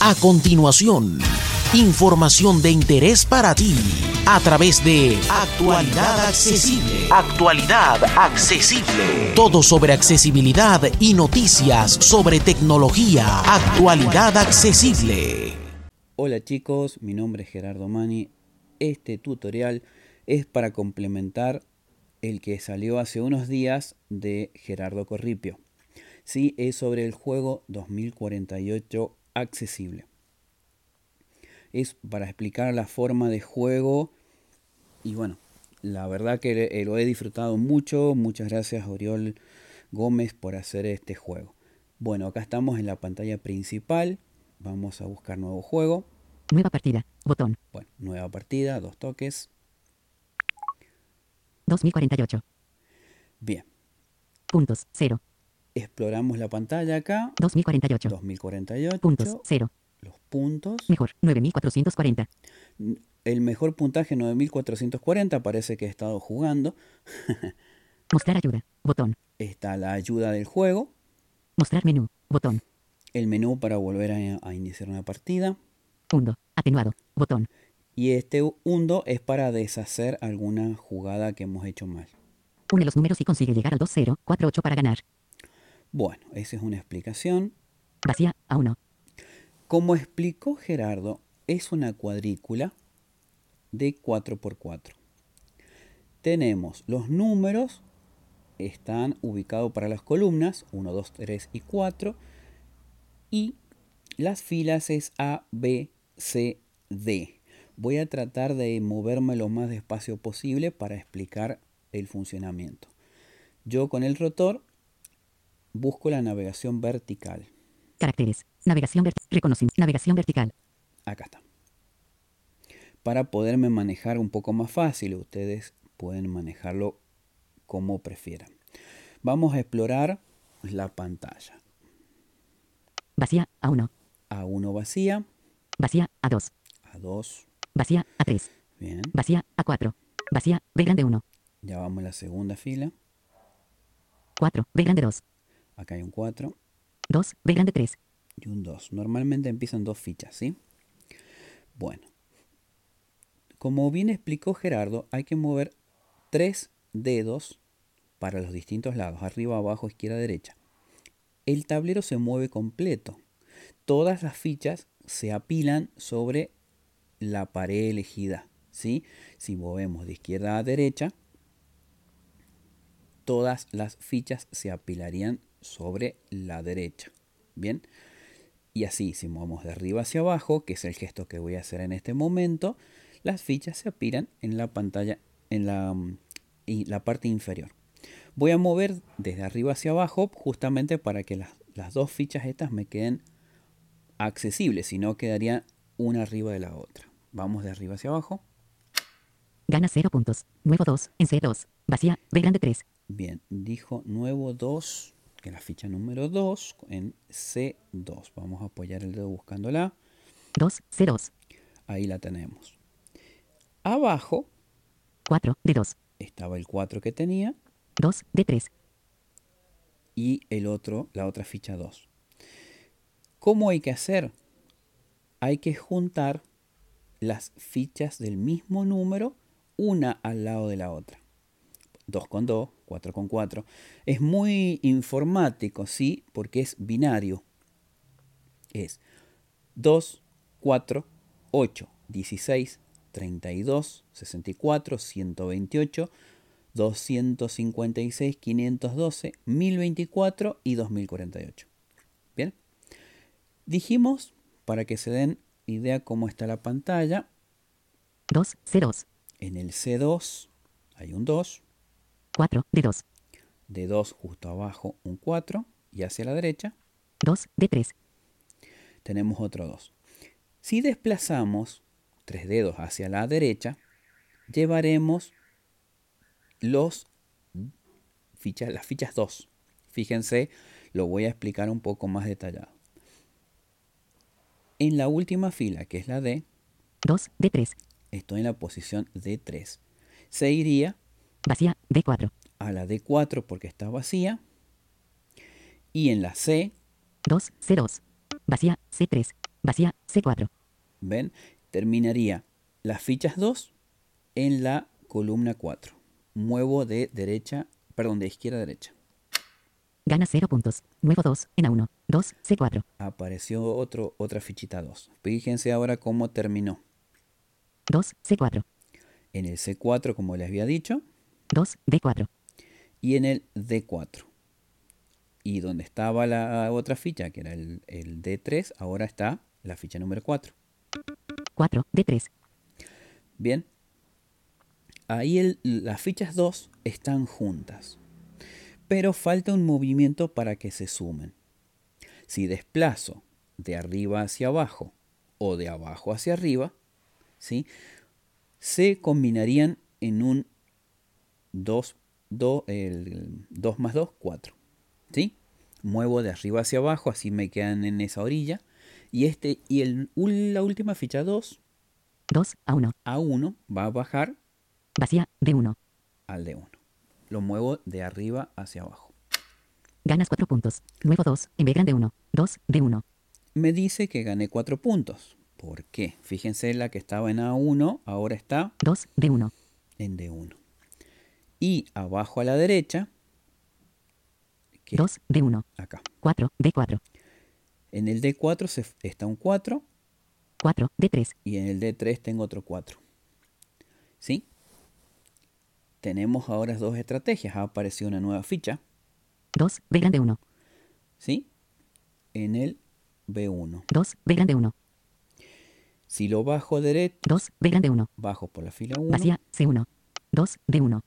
A continuación, información de interés para ti a través de Actualidad Accesible. Actualidad Accesible. Todo sobre accesibilidad y noticias sobre tecnología. Actualidad Accesible. Hola chicos, mi nombre es Gerardo Mani. Este tutorial es para complementar el que salió hace unos días de Gerardo Corripio. Sí, es sobre el juego 2048 accesible. Es para explicar la forma de juego y bueno, la verdad que eh, lo he disfrutado mucho. Muchas gracias Oriol Gómez por hacer este juego. Bueno, acá estamos en la pantalla principal. Vamos a buscar nuevo juego. Nueva partida, botón. Bueno, nueva partida, dos toques. 2048. Bien. Puntos, 0. Exploramos la pantalla acá. 2048. 2048. Puntos, 0. Los puntos. Mejor, 9440. El mejor puntaje 9440, parece que he estado jugando. Mostrar ayuda, botón. Está la ayuda del juego. Mostrar menú, botón. El menú para volver a, a iniciar una partida. Hundo, atenuado, botón. Y este hundo es para deshacer alguna jugada que hemos hecho mal. Une los números y consigue llegar al 2048 para ganar. Bueno, esa es una explicación. Vacía, a 1. Como explicó Gerardo, es una cuadrícula de 4x4. Tenemos los números, están ubicados para las columnas 1, 2, 3 y 4. Y las filas es A, B, C, D. Voy a tratar de moverme lo más despacio posible para explicar el funcionamiento. Yo con el rotor busco la navegación vertical. Caracteres. Navegación, reconocimiento. navegación vertical. Acá está. Para poderme manejar un poco más fácil, ustedes pueden manejarlo como prefieran. Vamos a explorar la pantalla. Vacía, A1. A1 vacía. Vacía, A2. A2. Vacía, A3. Bien. Vacía, A4. Vacía, B grande 1. Ya vamos a la segunda fila. 4, B grande 2. Acá hay un 4. 2, B grande 3. Y un 2. Normalmente empiezan dos fichas, ¿sí? Bueno. Como bien explicó Gerardo, hay que mover tres dedos para los distintos lados, arriba, abajo, izquierda, derecha. El tablero se mueve completo. Todas las fichas se apilan sobre la pared elegida. ¿sí? Si movemos de izquierda a derecha, todas las fichas se apilarían sobre la derecha. Bien. Y así, si movemos de arriba hacia abajo, que es el gesto que voy a hacer en este momento, las fichas se apilan en la pantalla, en la, la parte inferior. Voy a mover desde arriba hacia abajo justamente para que las, las dos fichas estas me queden accesibles, si no quedaría una arriba de la otra. Vamos de arriba hacia abajo. Gana 0 puntos. Nuevo 2 en C2. Vacía, B grande 3. Bien, dijo nuevo 2, que la ficha número 2 en C2. Vamos a apoyar el dedo buscándola. 2, C2. Ahí la tenemos. Abajo. 4, D2. Estaba el 4 que tenía. 2, D3. Y el otro, la otra ficha 2. ¿Cómo hay que hacer? Hay que juntar las fichas del mismo número una al lado de la otra. 2 con 2, 4 con 4. Es muy informático, ¿sí? Porque es binario. Es 2, 4, 8, 16, 32, 64, 128, 256, 512, 1024 y 2048. Bien. Dijimos, para que se den idea cómo está la pantalla. 2, C2. En el C2 hay un 2. 4, D2. D2 justo abajo un 4 y hacia la derecha 2, D3. tenemos otro 2. Si desplazamos tres dedos hacia la derecha, llevaremos los fichas, las fichas 2. Fíjense, lo voy a explicar un poco más detallado. En la última fila, que es la D, 2, D3. estoy en la posición D3. Se iría Vacía, D4. a la D4 porque está vacía. Y en la C, 2, C2. Vacía, C3. Vacía. C4. ¿Ven? Terminaría las fichas 2 en la columna 4. Muevo de derecha, perdón, de izquierda a derecha. Gana 0 puntos. Nuevo 2 en A1. 2. C4. Apareció otro, otra fichita 2. Fíjense ahora cómo terminó. 2. C4. En el C4, como les había dicho, 2. D4. y en el D4. Y donde estaba la otra ficha, que era el, el D3, ahora está la ficha número 4. 4. D3. Bien. Ahí el- las fichas 2 están juntas. Pero falta un movimiento para que se sumen. Si desplazo de arriba hacia abajo o de abajo hacia arriba, ¿sí? se combinarían en un 2, 2, el 2 más 2, 4. ¿sí? Muevo de arriba hacia abajo, así me quedan en esa orilla. Y, este, y el, la última ficha 2 2. A1. A1 va a bajar Vacía. D1. al D1. Lo muevo de arriba hacia abajo. Ganas 4 puntos. Nuevo 2 en B grande 1. 2. D1. Me dice que gané 4 puntos. ¿Por qué? Fíjense, la que estaba en A1 ahora está 2. D1. en D1. Y abajo a la derecha, que 2. D1. acá. 4. D4. En el D4 se, está un 4 4. D3. y en el D3 tengo otro 4. ¿Sí? Tenemos ahora dos estrategias. Ha aparecido una nueva ficha. 2. B grande 1. ¿Sí? En el B1. 2. B grande 1. Si lo bajo derecho, 2. B grande 1. bajo por la fila 1, Vacía. C1. 2. D1.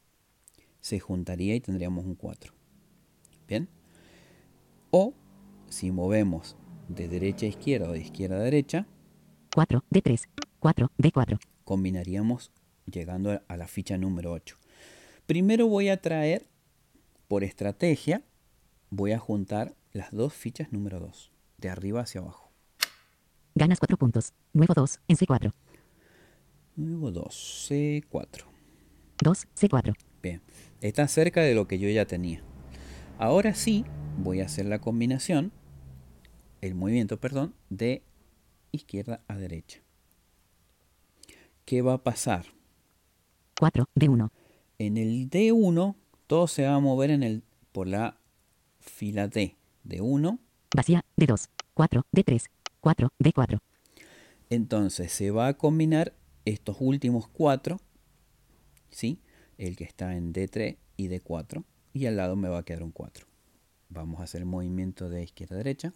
Se juntaría y tendríamos un 4. ¿Bien? O si movemos de derecha a izquierda o de izquierda a derecha, 4. D3. 4. D4. combinaríamos llegando a- la ficha número 8. Primero voy a traer, por estrategia, voy a juntar las dos fichas número 2, de arriba hacia abajo. Ganas 4 puntos. Nuevo 2 en C4. Luego 2, C4. 2. C4. Está cerca de lo que yo ya tenía. Ahora sí voy a hacer la combinación, el movimiento, perdón, de izquierda a derecha. ¿Qué va a pasar? 4. D1. En el D1 todo se va a mover en el, por la fila D. D1, Vacía. D2. 4. D3. 4. D4. entonces se va a combinar estos últimos cuatro, ¿sí? El que está en D3 y D4, y al lado me va a quedar un 4. Vamos a hacer el movimiento de izquierda a derecha.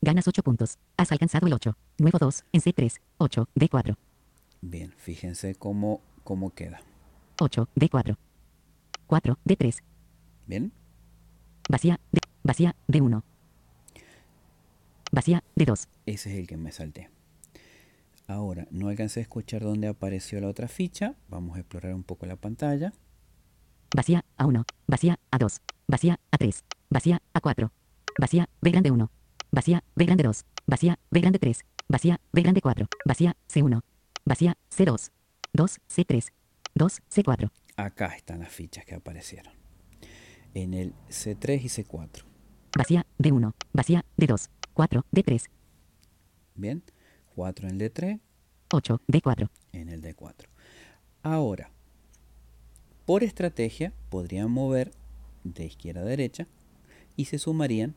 Ganas 8 puntos. Has alcanzado el 8. Nuevo 2 en C3. 8. D4. Bien, fíjense cómo, cómo queda. 8. D4. 4. D3. Bien, Vacía. D. Vacía. D1. Vacía. D2. ese es el que me salté. Ahora, no alcancé a escuchar dónde apareció la otra ficha. Vamos a explorar un poco la pantalla. Vacía. A1. Vacía. A2. Vacía. A3. Vacía. A4. Vacía. B grande 1. Vacía. B grande 2. Vacía. B grande 3. Vacía. B grande 4. Vacía. C1. Vacía. C2. 2. C3. 2. C4. Acá están las fichas que aparecieron. En el C3 y C4. Vacía. D1. Vacía. D2. 4. D3. Bien, 4 en el D3, 8. D4. en el D4. Ahora, por estrategia, podrían mover de izquierda a derecha y se sumarían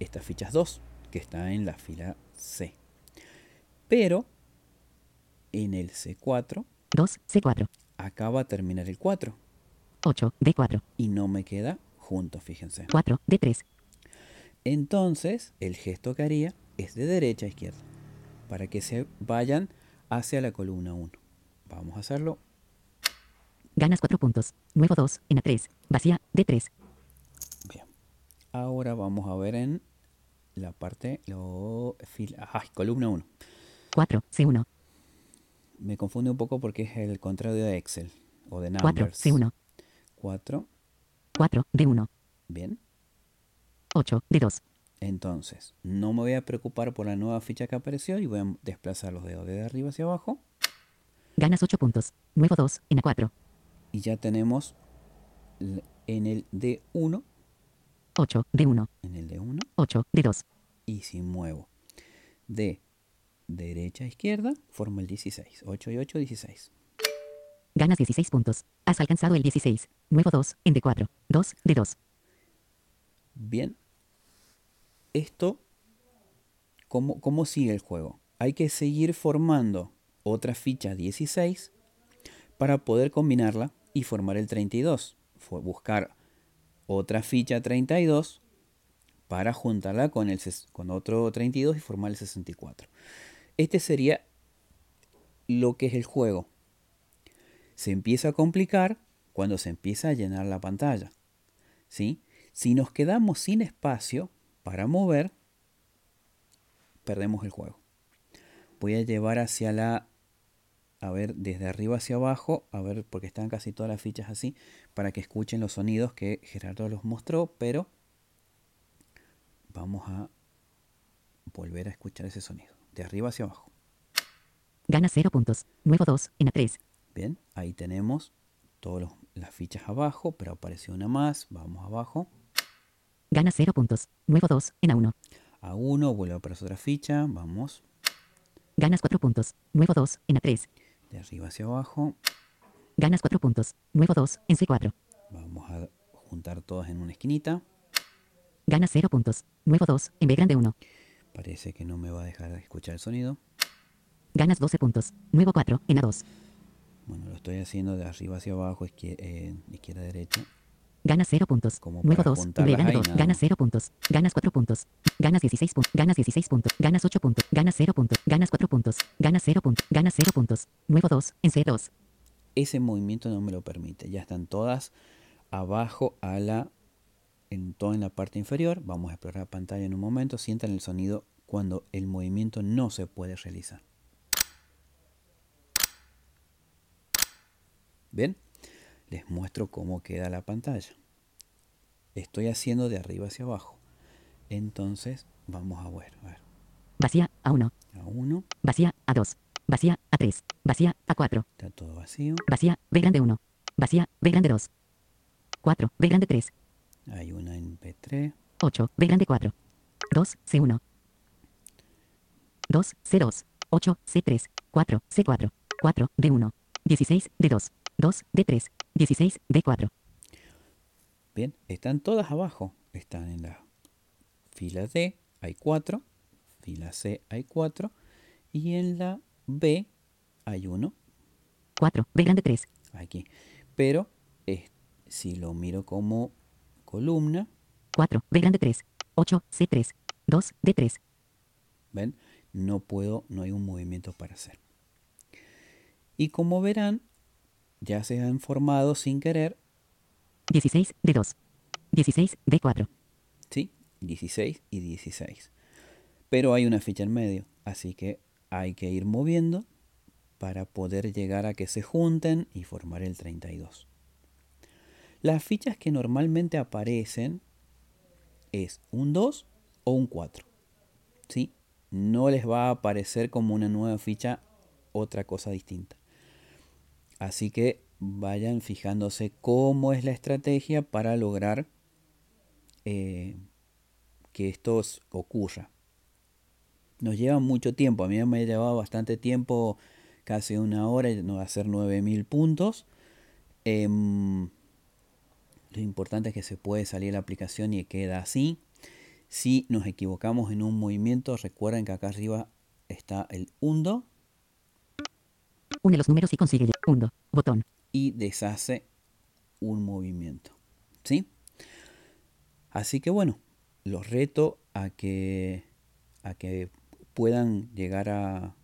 estas fichas 2, que están en la fila C. Pero, en el C4, 2. C4. acá va a terminar el 4 8. D4. y no me queda junto, fíjense. 4. D3. Entonces, el gesto que haría es de derecha a izquierda, para que se vayan hacia la columna 1. Vamos a hacerlo. Ganas 4 puntos. Nuevo 2 en A3. Vacía. D3. Bien. Ahora vamos a ver en la parte, lo, fila, ay, columna 1. 4. C1. Me confunde un poco porque es el contrario de Excel o de 4. Numbers. C1. 4. 4. D1. Bien. 8. D2. Entonces, no me voy a preocupar por la nueva ficha que apareció y voy a desplazar los dedos de arriba hacia abajo. Ganas 8 puntos. Nuevo 2 en A4. Y ya tenemos en el D1, 8. D1. en el D1, 8. D2. y si muevo de derecha a izquierda, forma el 16. 8 y 8, 16. Ganas 16 puntos. Has alcanzado el 16. Nuevo 2 en D4. 2 de 2. Bien. Esto, ¿cómo, ¿cómo sigue el juego? Hay que seguir formando otra ficha 16 para poder combinarla y formar el 32. Fue buscar otra ficha 32 para juntarla con, el, con otro 32 y formar el 64. Este sería lo que es el juego. Se empieza a complicar cuando se empieza a llenar la pantalla. ¿sí? Si nos quedamos sin espacio para mover, perdemos el juego. Voy a llevar hacia la a ver desde arriba hacia abajo, a ver, porque están casi todas las fichas así, para que escuchen los sonidos que Gerardo los mostró, pero vamos a volver a escuchar ese sonido, de arriba hacia abajo. Gana 0 puntos. Nuevo 2 en A3. Bien, ahí tenemos todas las fichas abajo, pero apareció una más, vamos abajo. Gana 0 puntos. Nuevo 2 en A1. A1, vuelve a aparecer otra ficha, vamos. Ganas 4 puntos. Nuevo 2 en A3. De arriba hacia abajo. Ganas 4 puntos. Nuevo 2 en C4. Vamos a juntar todas en una esquinita. Ganas 0 puntos. Nuevo 2 en B grande 1. Parece que no me va a dejar de escuchar el sonido. Ganas 12 puntos. Nuevo 4 en A2. Bueno, lo estoy haciendo de arriba hacia abajo, eh, izquierda a derecha. Ganas 0 puntos. Nuevo 2. B grande 2. Ganas 0 puntos. Ganas 4 puntos. Ganas 16 puntos. Ganas 16 puntos. Ganas 8 puntos. Ganas 0 puntos. Ganas 4 puntos. Ganas 0 puntos. Ganas 0 puntos. Nuevo 2 en C2. Ese movimiento no me lo permite. Ya están todas abajo a la en toda en la parte inferior. Vamos a explorar la pantalla en un momento. Sientan el sonido cuando el movimiento no se puede realizar. ¿Bien? Les muestro cómo queda la pantalla. Estoy haciendo de arriba hacia abajo. Entonces, vamos a ver. A ver. Vacía A1. A1. Vacía A2. Vacía A3. Vacía A4. Está todo vacío. Vacía B grande 1. Vacía B grande 2. 4 B grande 3. Hay una en B3. 8 B grande 4. 2 C1. 2 C2. 8 C3. 4 C4. 4 D1. 16 D2. 2 D3. 16 D4. Bien, están todas abajo. Están en la fila D, hay 4. Fila C hay 4. Y en la B hay 1. 4, B grande 3. Aquí. Pero si lo miro como columna. 4, B grande 3. 8, C3. 2, D3. ¿Ven? No puedo, no hay un movimiento para hacer. Y como verán, ya se han formado sin querer 16 de 2. 16 de 4. Sí, 16 y 16. Pero hay una ficha en medio, así que hay que ir moviendo para poder llegar a que se junten y formar el 32. Las fichas que normalmente aparecen es un 2 o un 4. ¿Sí? No les va a aparecer como una nueva ficha otra cosa distinta. Así que vayan fijándose cómo es la estrategia para lograr eh, que esto ocurra. Nos lleva mucho tiempo, a mí me ha llevado bastante tiempo, casi una hora, hacer 9000 puntos. Em, lo importante es que se puede salir la aplicación y queda así. Si nos equivocamos en un movimiento, recuerden que acá arriba está el undo. Une los números y consigue undo. Botón y deshace un movimiento. ¿Sí? Así que bueno, los reto a que, a que puedan llegar a,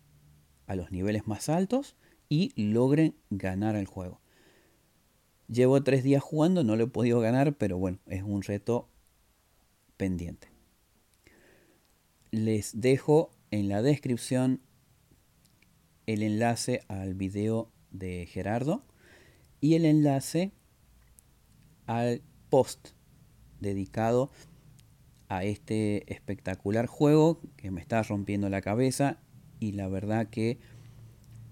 a los niveles más altos y logren ganar el juego. Llevo tres días jugando, no lo he podido ganar, pero bueno, es un reto pendiente. Les dejo en la descripción el enlace al video de Gerardo y el enlace al post dedicado a este espectacular juego que me está rompiendo la cabeza y la verdad que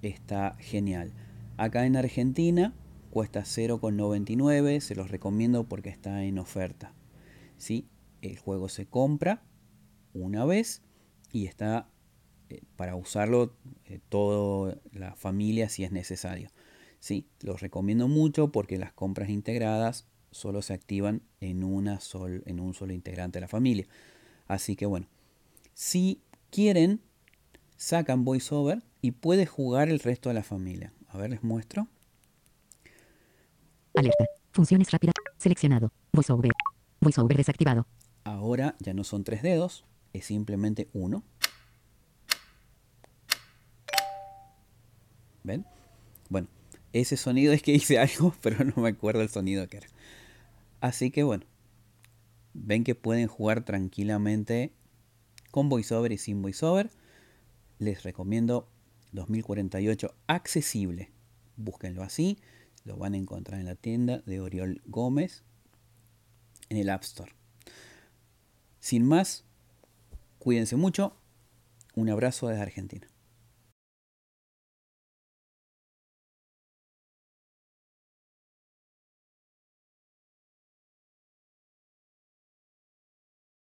está genial. Acá en Argentina cuesta 0,99, se los recomiendo porque está en oferta. ¿sí? El juego se compra una vez y está para usarlo eh, toda la familia si es necesario. Sí, los recomiendo mucho porque las compras integradas solo se activan en, una sol, en un solo integrante de la familia. Así que bueno, si quieren, sacan VoiceOver y puede jugar el resto de la familia. A ver, les muestro. Alerta. Funciones rápidas. Seleccionado. VoiceOver. VoiceOver desactivado. Ahora ya no son tres dedos, es simplemente uno. ¿Ven? Bueno, ese sonido es que hice algo, pero no me acuerdo el sonido que era. Así que bueno, ven que pueden jugar tranquilamente con VoiceOver y sin VoiceOver. Les recomiendo 2048 accesible. Búsquenlo así, lo van a encontrar en la tienda de Oriol Gómez en el App Store. Sin más, cuídense mucho. Un abrazo desde Argentina.